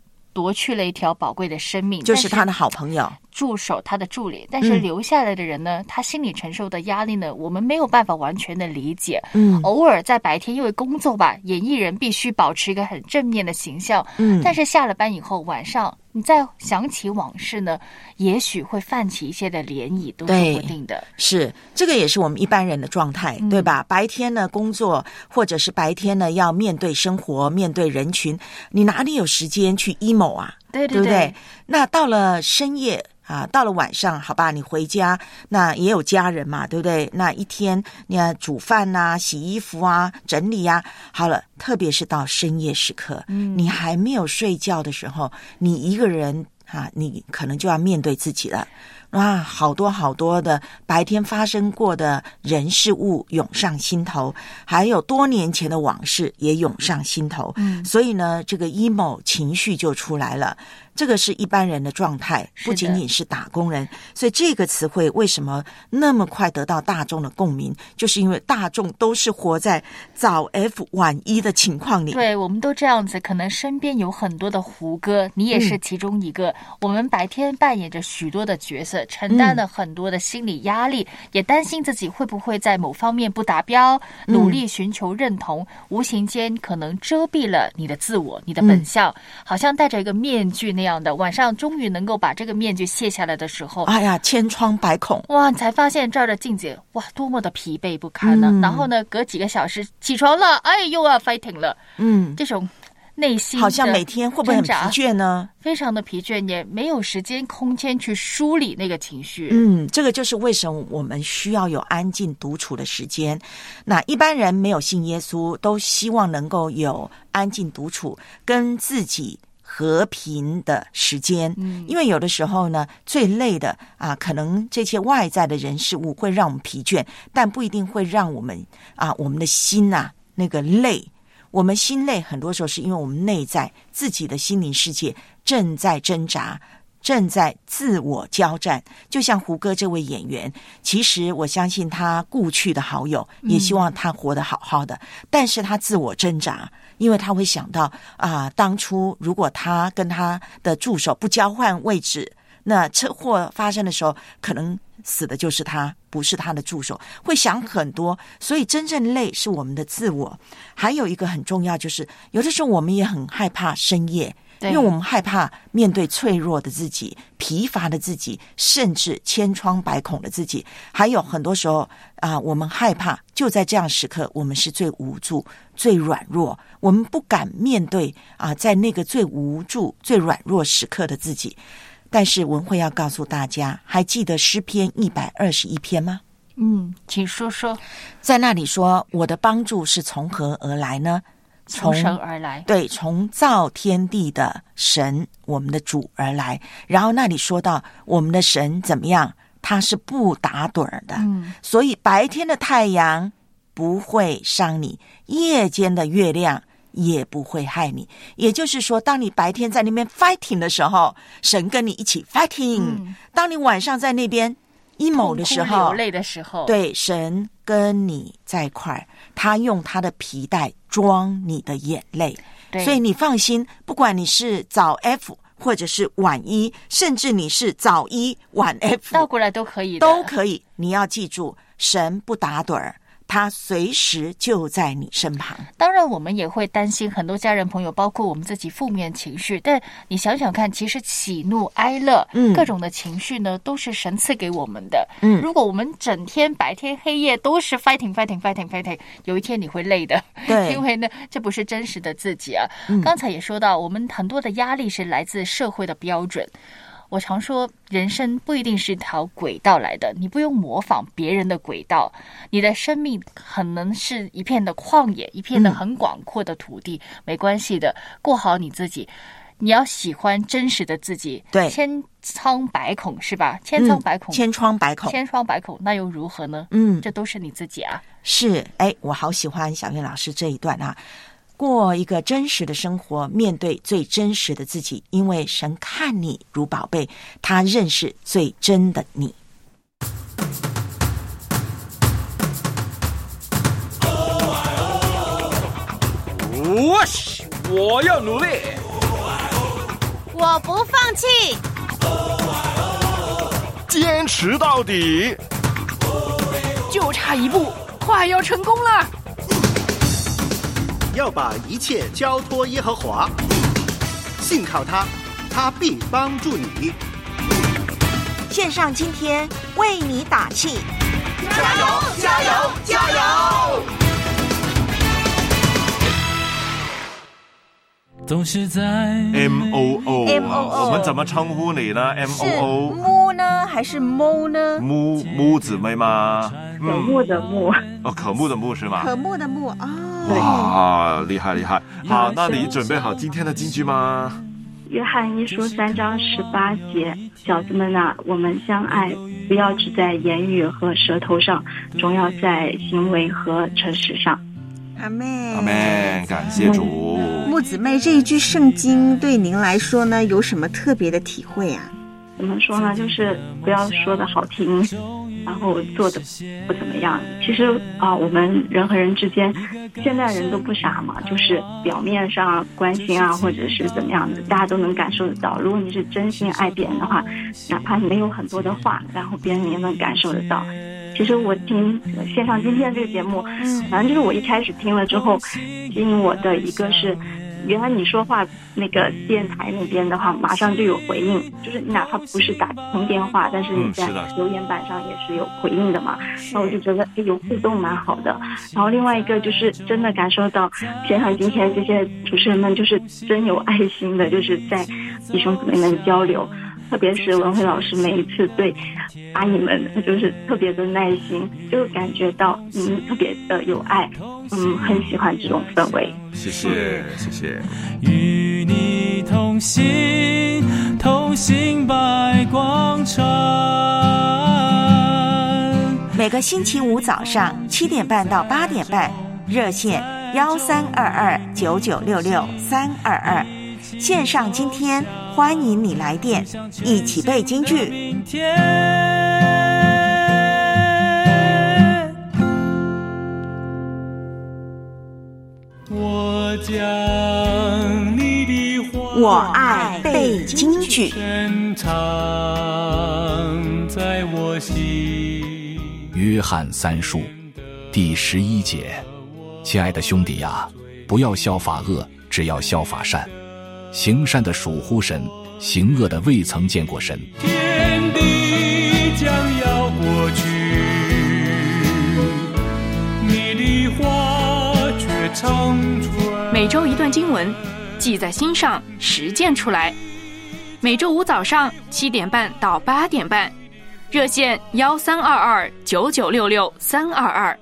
夺去了一条宝贵的生命，就是他的好朋友。助手，他的助理，但是嗯。留下来的人呢，他心里承受的压力呢，我们没有办法完全的理解。嗯。偶尔在白天因为工作吧，演艺人必须保持一个很正面的形象，嗯。但是下了班以后，晚上你再想起往事呢，也许会泛起一些的涟漪，都对说不定的。是，这个也是我们一般人的状态，嗯对吧？白天呢工作，或者是白天呢要面对生活、面对人群，你哪里有时间去 emo 啊？对对对？那到了深夜。啊，到了晚上，好吧，你回家，那也有家人嘛，对不对？那一天，你要煮饭呐、洗衣服啊、整理呀、好了，特别是到深夜时刻，嗯你还没有睡觉的时候，你一个人啊，你可能就要面对自己了。哇，好多好多的白天发生过的人事物涌上心头，还有多年前的往事也涌上心头。嗯所以呢，这个 emo 情绪就出来了。这个是一般人的状态，不仅仅是打工人。所以这个词汇为什么那么快得到大众的共鸣，就是因为大众都是活在早 F 晚一的情况里。对，我们都这样子，可能身边有很多的胡歌，你也是嗯其中一个。我们白天扮演着许多的角色，承担了很多的心理压力，也担心自己会不会在某方面不达标，嗯努力寻求认同，无形间可能遮蔽了你的自我、你的本相，好像戴着一个面具那样的。晚上终于能够把这个面具卸下来的时候，哎呀，千疮百孔。哇，你才发现照着镜子，哇，多么的疲惫不堪呢！嗯然后呢，隔几个小时起床了，哎，又要 fighting 了。嗯，这种内心好像每天会不会很疲倦呢？非常的疲倦，也没有时间空间去梳理那个情绪。嗯，这个就是为什么我们需要有安静独处的时间。那一般人没有信耶稣，都希望能够有安静独处，跟自己。和平的时间，嗯因为有的时候呢，最累的啊，可能这些外在的人事物会让我们疲倦，但不一定会让我们啊，我们的心呐、那个累。我们心累，很多时候是因为我们内在自己的心灵世界正在挣扎，正在自我交战。就像胡歌这位演员，其实我相信他故去的好友也希望他活得好好的，但是他自我挣扎，因为他会想到啊，当初如果他跟他的助手不交换位置，那车祸发生的时候，可能死的就是他，不是他的助手，会想很多。所以真正累是我们的自我。还有一个很重要，就是有的时候我们也很害怕深夜。对因为我们害怕面对脆弱的自己、疲乏的自己，甚至千疮百孔的自己。还有很多时候啊、我们害怕就在这样时刻，我们是最无助、最软弱，我们不敢面对啊、在那个最无助、最软弱时刻的自己。但是文慧要告诉大家，还记得诗篇一百二十一篇吗？嗯，请说说，在那里说：“我的帮助是从何而来呢？从神而来。对，从造天地的神，我们的主而来。然后那里说到我们的神怎么样？他是不打盹儿的，嗯所以白天的太阳不会伤你，夜间的月亮也不会害你。也就是说，当你白天在那边 fighting 的时候，神跟你一起 fighting；、嗯当你晚上在那边 emo 的时候，流泪的时候，，对，神跟你在一块儿，他用他的皮带装你的眼泪，所以你放心，不管你是早 F 或者是晚一，甚至你是早一晚 F，倒过来都可以，都可以。你要记住，神不打盹儿，他随时就在你身旁。当然，我们也会担心很多家人朋友，包括我们自己负面情绪。但你想想看，其实喜怒哀乐，嗯各种的情绪呢，都是神赐给我们的。嗯如果我们整天白天黑夜都是 fighting fighting fighting fighting，有一天你会累的。对 因为呢，这不是真实的自己啊。嗯刚才也说到，我们很多的压力是来自社会的标准。我常说，人生不一定是一条轨道来的，你不用模仿别人的轨道，你的生命可能是一片的旷野，一片的嗯很广阔的土地，没关系的，过好你自己。你要喜欢真实的自己，对千疮百孔是吧？千疮百孔，嗯千疮百孔千疮百孔，那又如何呢？嗯这都是你自己啊。是，哎，我好喜欢小月老师这一段啊。过一个真实的生活，面对最真实的自己，因为神看你如宝贝，他认识最真的你。我是我要努力，我不放弃。坚持到底。就差一步，快要成功了！要把一切交托耶和华，信靠他，他他必帮助你。线上今天为你打气，加油！加油！加油！总是在 M O O，MOO 我们怎么称呼你呢？M 是 O O，木呢还是猫呢？木木姊妹吗？可慕的慕，哦，可慕的慕是吗？可慕的慕啊。哇，厉害厉害！好，那你准备好今天的金句吗？约翰一书三章十八节，小子们呐、我们相爱，不要只在言语和舌头上，总要在行为和诚实上。阿妹，阿妹，感谢主。木子妹这一句圣经对您来说呢，有什么特别的体会啊？怎么说呢？就是不要说的好听，然后做的不怎么样。其实啊、我们人和人之间，现在人都不傻嘛，就是表面上关心啊，或者是怎么样的，大家都能感受得到。如果你是真心爱别人的话，哪怕你没有很多的话，然后别人也能感受得到。其实我听呃线上今天这个节目，反正就是我一开始听了之后，吸引我的一个是。原来你说话那个电台那边的话，马上就有回应，就是你哪怕不是打通电话，但是你在留言板上也是有回应的嘛。那我就觉得哎有互动蛮好的。然后另外一个就是真的感受到现场今天这些主持人们就是真有爱心的，就是在弟兄姊妹们交流。特别是文慧老师每一次对阿姨们就是特别的耐心，就感觉到嗯特别的有爱，嗯很喜欢这种氛围。谢谢，谢谢。与你同行，同行百广场。每个星期五早上七点半到八点半，热线幺三二二九九六六三二二，线上今天欢迎你来电，一起背京剧。我将你的话我爱背京剧。深藏在我心。约翰三书第十一节，亲爱的兄弟呀、不要效法恶，只要效法善。行善的属乎神，行恶的未曾见过神。天地将要过去，你的话却长存。每周一段经文，记在心上，实践出来。每周五早上七点半到八点半，热线幺三二二九九六六三二二，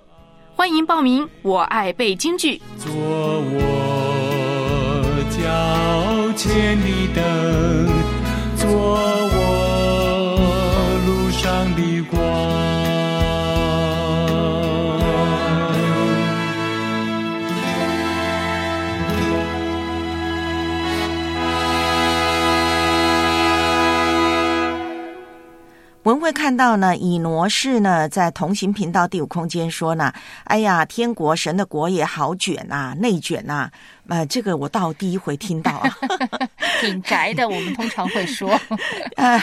欢迎报名。我爱背京剧。做我脚前的灯，做我路上的光。文慧看到呢，以挪士呢在同行频道第五空间说呢，哎呀，天国神的国也好卷呐、内卷呐、呃，这个我倒第一回听到啊。挺宅的，我们通常会说。呃，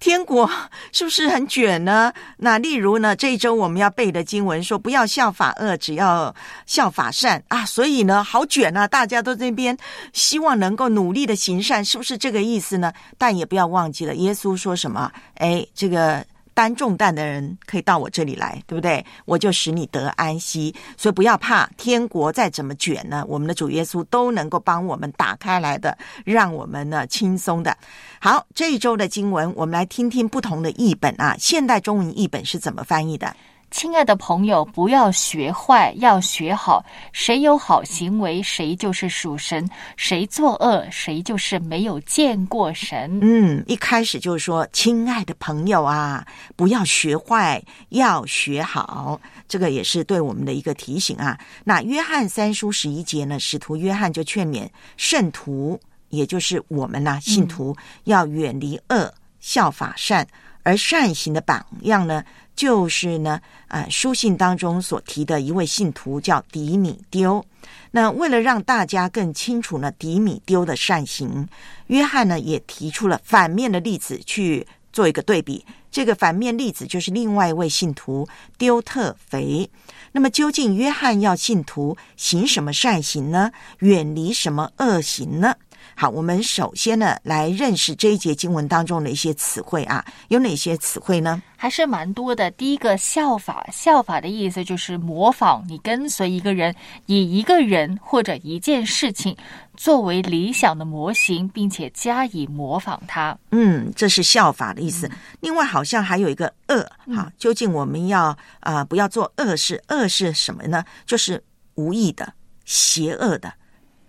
天国是不是很卷呢？那例如呢，这一周我们要背的经文说，不要效法恶，只要效法善啊。所以呢，好卷啊！大家都这边希望能够努力的行善，是不是这个意思呢？但也不要忘记了，耶稣说什么？哎，这个。担重担的人可以到我这里来，对不对？我就使你得安息，所以不要怕，天国再怎么卷呢，我们的主耶稣都能够帮我们打开来的，让我们呢轻松的。好，这一周的经文，我们来听听不同的译本啊。现代中文译本是怎么翻译的？亲爱的朋友，不要学坏，要学好。谁有好行为，谁就是属神；谁作恶，谁就是没有见过神。嗯，一开始就是说，亲爱的朋友啊，不要学坏，要学好。这个也是对我们的一个提醒啊。那约翰三书十一节呢，使徒约翰就劝勉圣徒，也就是我们呐、信徒、要远离恶，效法善。而善行的榜样呢，就是呢，啊，书信当中所提的一位信徒叫迪米丢。那为了让大家更清楚呢，迪米丢的善行，约翰呢也提出了反面的例子去做一个对比。这个反面例子就是另外一位信徒丢特肥。那么究竟约翰要信徒行什么善行呢？远离什么恶行呢？好，我们首先呢来认识这一节经文当中的一些词汇啊，有哪些词汇呢？还是蛮多的。第一个效法，效法的意思就是模仿，你跟随一个人，以一个人或者一件事情作为理想的模型，并且加以模仿它。嗯，这是效法的意思。另外，好像还有一个恶，哈，究竟我们要啊、呃不要做恶事？恶是什么呢？就是无意的、邪恶的、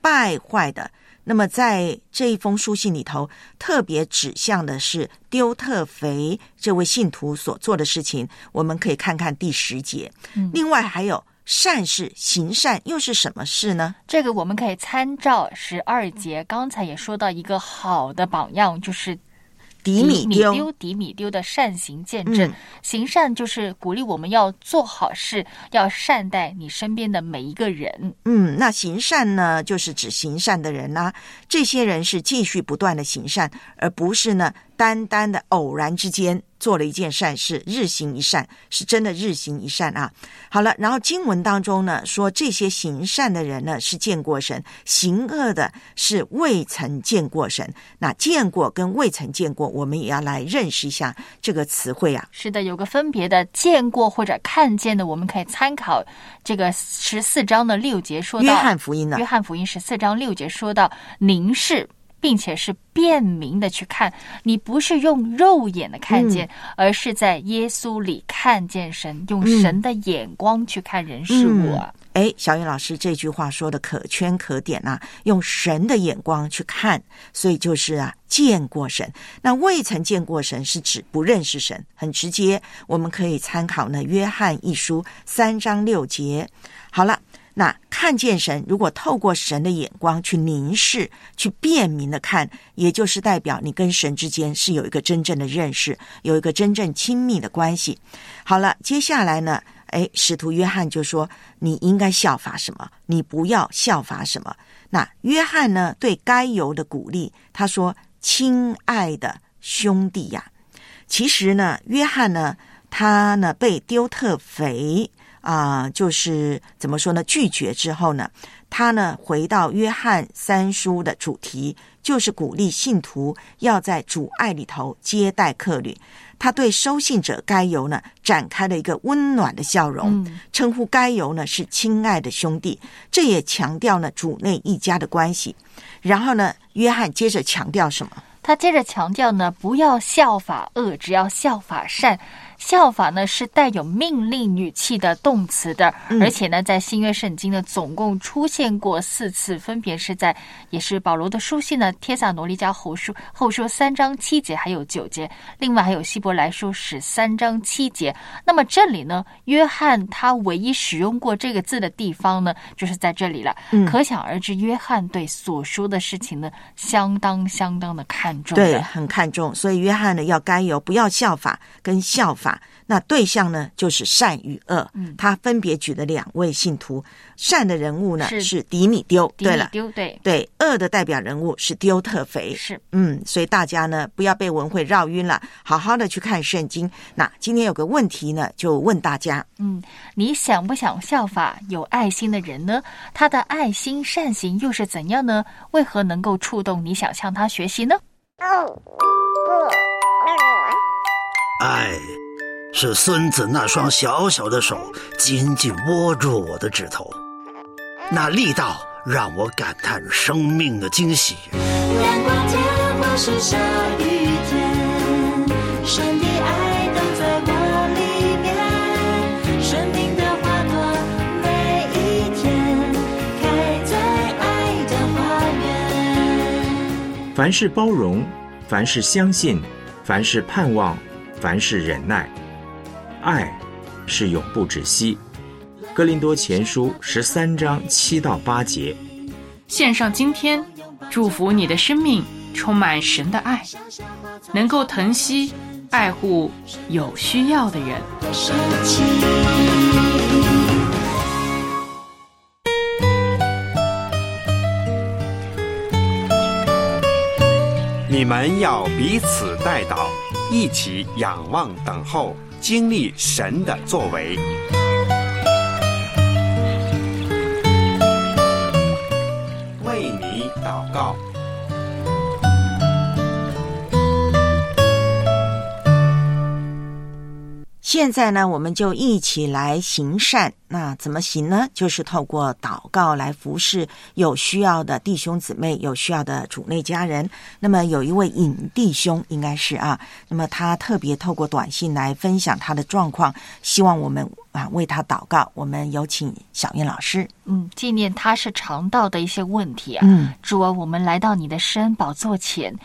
败坏的。那么在这一封书信里头，特别指向的是丢特肥这位信徒所做的事情。我们可以看看第十节。嗯另外还有善事，行善又是什么事呢？这个我们可以参照十二节，刚才也说到一个好的榜样，就是迪米米丢丢迪米丢的善行见证。嗯行善就是鼓励我们要做好事，要善待你身边的每一个人。嗯，那行善呢，就是指行善的人啦、这些人是继续不断的行善，而不是呢单单的偶然之间做了一件善事，日行一善，是真的日行一善啊。好了，然后经文当中呢说，这些行善的人呢是见过神，行恶的是未曾见过神。那见过跟未曾见过，我们也要来认识一下这个词汇啊。是的，有个分别的，见过或者看见的，我们可以参考这个十四章的六节说到，约翰福音呢约翰福音十四章六节说到凝视。并且是辨明的去看，你不是用肉眼的看见，而是在耶稣里看见神，用嗯神的眼光去看人事物啊。哎，小雨老师这句话说的可圈可点啊，用神的眼光去看，所以就是啊，见过神。那未曾见过神是指不认识神，很直接。我们可以参考呢《约翰一书》三章六节。好了。那看见神，如果透过神的眼光去凝视、去辨明的看，也就是代表你跟神之间是有一个真正的认识，有一个真正亲密的关系。好了，接下来呢，哎，使徒约翰就说你应该效法什么，你不要效法什么。那约翰呢，对该犹的鼓励，他说：“亲爱的兄弟呀、其实呢，约翰呢，他呢被丢特肥啊、就是怎么说呢？拒绝之后呢，他呢回到约翰三书的主题，就是鼓励信徒要在主爱里头接待客旅。他对收信者该由呢展开了一个温暖的笑容，嗯称呼该由呢是亲爱的兄弟，这也强调呢主内一家的关系。然后呢，约翰接着强调什么？他接着强调呢，不要效法恶，只要效法善。效法呢是带有命令语气的动词的，嗯而且呢，在新约圣经呢总共出现过四次，分别是在也是保罗的书信呢，帖撒罗尼迦后书后书三章七节还有九节，另外还有希伯来书十三章七节。那么这里呢，约翰他唯一使用过这个字的地方呢，就是在这里了。嗯可想而知，约翰对所说的事情呢，相当相当的看重对，很看重。所以约翰呢要该有不要效法跟效法，那对象呢就是善与恶。嗯他分别举了两位信徒，善的人物呢是是迪米丢，迪米对了，丢对对，恶的代表人物是丢特肥，是嗯，所以大家呢不要被文慧绕晕了，好好的去看圣经。那今天有个问题呢，就问大家，嗯，你想不想效法有爱心的人呢？他的爱心善行又是怎样呢？为何能够触动你想向他学习呢？爱，是孙子那双小小的手紧紧握住我的指头，那力道让我感叹生命的惊喜。阳光天或是下雨天，神的爱都在我里面。生命的花朵每一天开在爱的花园。凡是包容，凡是相信，凡是盼望，凡是忍耐，爱是永不止息。哥林多前书十三章七到八节。献上今天，祝福你的生命充满神的爱，能够疼惜、爱护有需要的人。你们要彼此带祷，一起仰望等候，经历神的作为。为你祷告。现在呢，我们就一起来行善。那怎么行呢？就是透过祷告来服侍有需要的弟兄姊妹，有需要的主内家人。那么有一位尹弟兄，应该是啊，那么他特别透过短信来分享他的状况，希望我们啊为他祷告。我们有请小燕老师。嗯，纪念他是肠道的一些问题啊。嗯，主啊，我们来到你的身宝座前，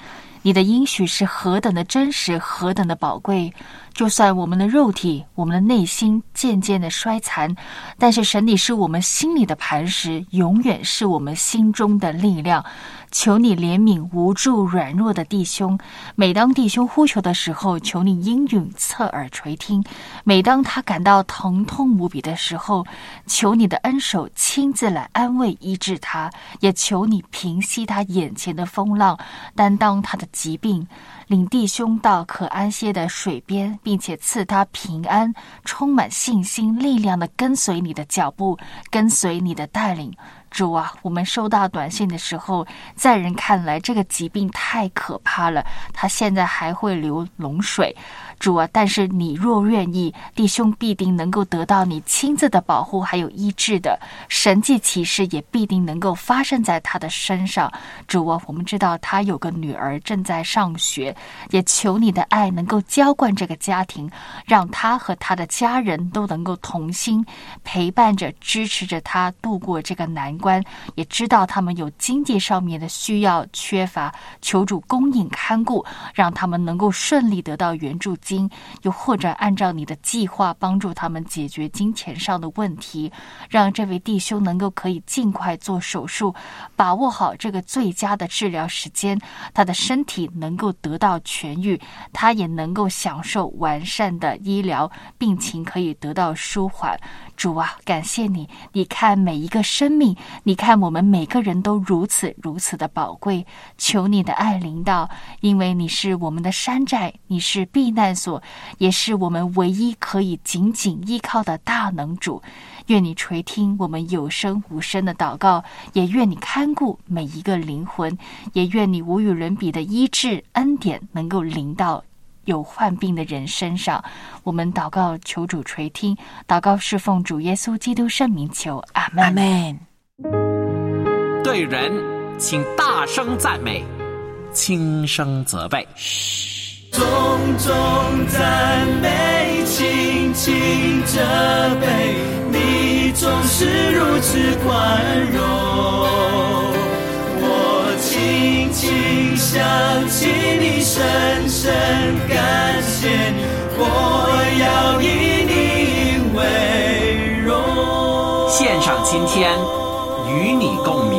你的应许是何等的真实，何等的宝贵。就算我们的肉体、我们的内心渐渐的衰残，但是神你是我们心里的磐石，永远是我们心中的力量。求你怜悯无助软弱的弟兄，每当弟兄呼求的时候，求你应允侧耳垂听；每当他感到疼痛无比的时候，求你的恩手亲自来安慰医治他，也求你平息他眼前的风浪，担当他的疾病。领弟兄到可安歇的水边，并且赐他平安，充满信心、力量的跟随你的脚步，跟随你的带领。主啊，我们收到短信的时候，在人看来这个疾病太可怕了，他现在还会流脓水。主啊，但是你若愿意，弟兄必定能够得到你亲自的保护，还有医治的神迹奇事，也必定能够发生在他的身上。主啊，我们知道他有个女儿正在上学，也求你的爱能够浇灌这个家庭，让他和他的家人都能够同心陪伴着、支持着他度过这个难关。也知道他们有经济上面的需要缺乏，求主供应看顾，让他们能够顺利得到援助。金，又或者按照你的计划帮助他们解决金钱上的问题，让这位弟兄能够可以尽快做手术，把握好这个最佳的治疗时间，他的身体能够得到痊愈，他也能够享受完善的医疗，病情可以得到舒缓。主啊，感谢你！你看每一个生命，你看我们每个人都如此如此的宝贵。求你的爱临到，因为你是我们的山寨，你是避难所，也是我们唯一可以紧紧依靠的大能主。愿你垂听我们有声无声的祷告，也愿你看顾每一个灵魂，也愿你无与伦比的医治恩典能够临到。有患病的人身上，我们祷告求主垂听，祷告侍奉主耶稣基督圣名求，阿门。阿门。对人，请大声赞美，轻声责备。种种赞美，轻轻责备，你总是如此宽容。我轻轻想起你，深深感谢，我要以你为荣。献上今天，与你共鸣。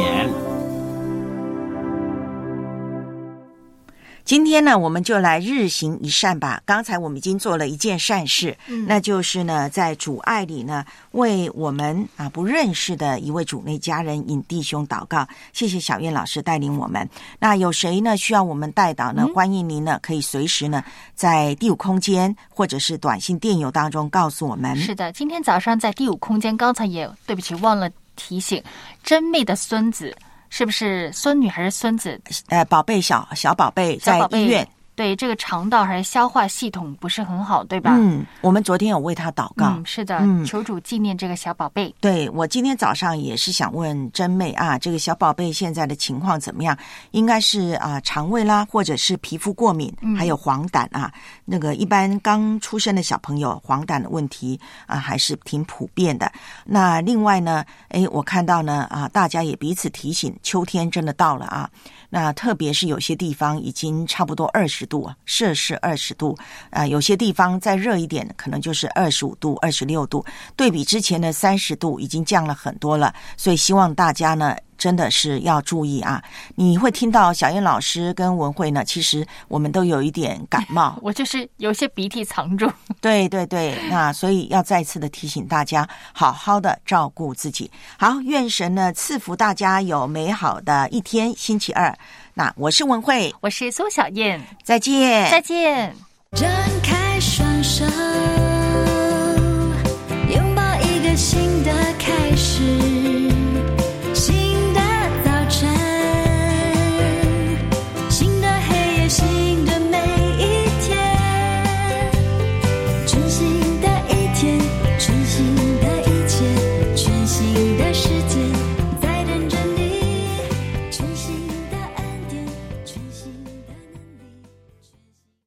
今天呢，我们就来日行一善吧。刚才我们已经做了一件善事，嗯那就是呢，在主爱里呢，为我们啊不认识的一位主内家人引弟兄祷告。谢谢小燕老师带领我们。那有谁呢需要我们带导呢？欢迎您呢可以随时呢在第五空间或者是短信电邮当中告诉我们。是的，今天早上在第五空间，刚才也对不起忘了提醒，真妹的孙子是不是孙女还是孙子？呃，宝贝小小宝贝在医院。对这个肠道还是消化系统不是很好，对吧？嗯，我们昨天有为他祷告。嗯，是的，嗯求主纪念这个小宝贝。对我今天早上也是想问真妹啊，这个小宝贝现在的情况怎么样？应该是啊、肠胃啦，或者是皮肤过敏，嗯还有黄疸啊。那个一般刚出生的小朋友黄疸的问题啊，还是挺普遍的。那另外呢，诶，我看到呢啊，大家也彼此提醒，秋天真的到了啊。那特别是有些地方已经差不多二十度，摄氏二十度啊、有些地方再热一点，可能就是二十五度、二十六度，对比之前的三十度已经降了很多了。所以希望大家呢。真的是要注意啊！你会听到小燕老师跟文慧呢，其实我们都有一点感冒，我就是有些鼻涕藏住。对对对，那所以要再次的提醒大家，好好的照顾自己。好，愿神呢赐福大家有美好的一天。星期二，那我是文慧，我是苏小燕，再见，再见。张开双手，拥抱一个新的开始。